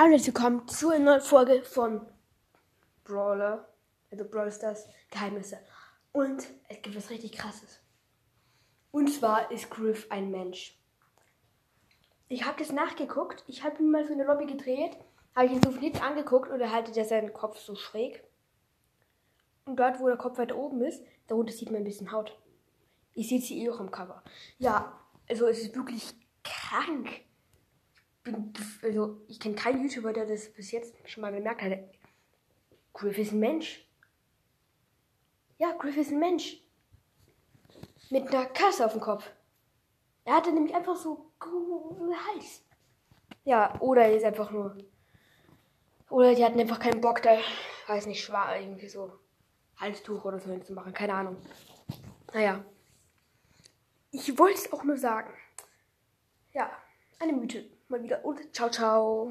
Hallo und willkommen zu einer neuen Folge von Brawler, also Brawl Stars Geheimnisse. Und es gibt was richtig krasses. Und zwar ist Griff ein Mensch. Ich habe das nachgeguckt, ich habe ihn mal so in der Lobby gedreht, habe ich ihn so von angeguckt und er haltet ja seinen Kopf so schräg. Und dort, wo der Kopf weiter oben ist, darunter sieht man ein bisschen Haut. Ich sehe sie eh auch am Cover. Ja, also es ist wirklich krank bin, also ich kenne keinen YouTuber, der das bis jetzt schon mal gemerkt hat. Griff ist ein Mensch. Ja, Griff ist ein Mensch. Mit einer Kasse auf dem Kopf. Er hatte nämlich einfach so Hals. Ja, oder er ist einfach nur. Oder die hatten einfach keinen Bock, da, weiß nicht, schwarz, irgendwie so Halstuch oder so hinzumachen. Keine Ahnung. Naja. Ich wollte es auch nur sagen. Ja, eine Mythe mal wieder und ciao, ciao.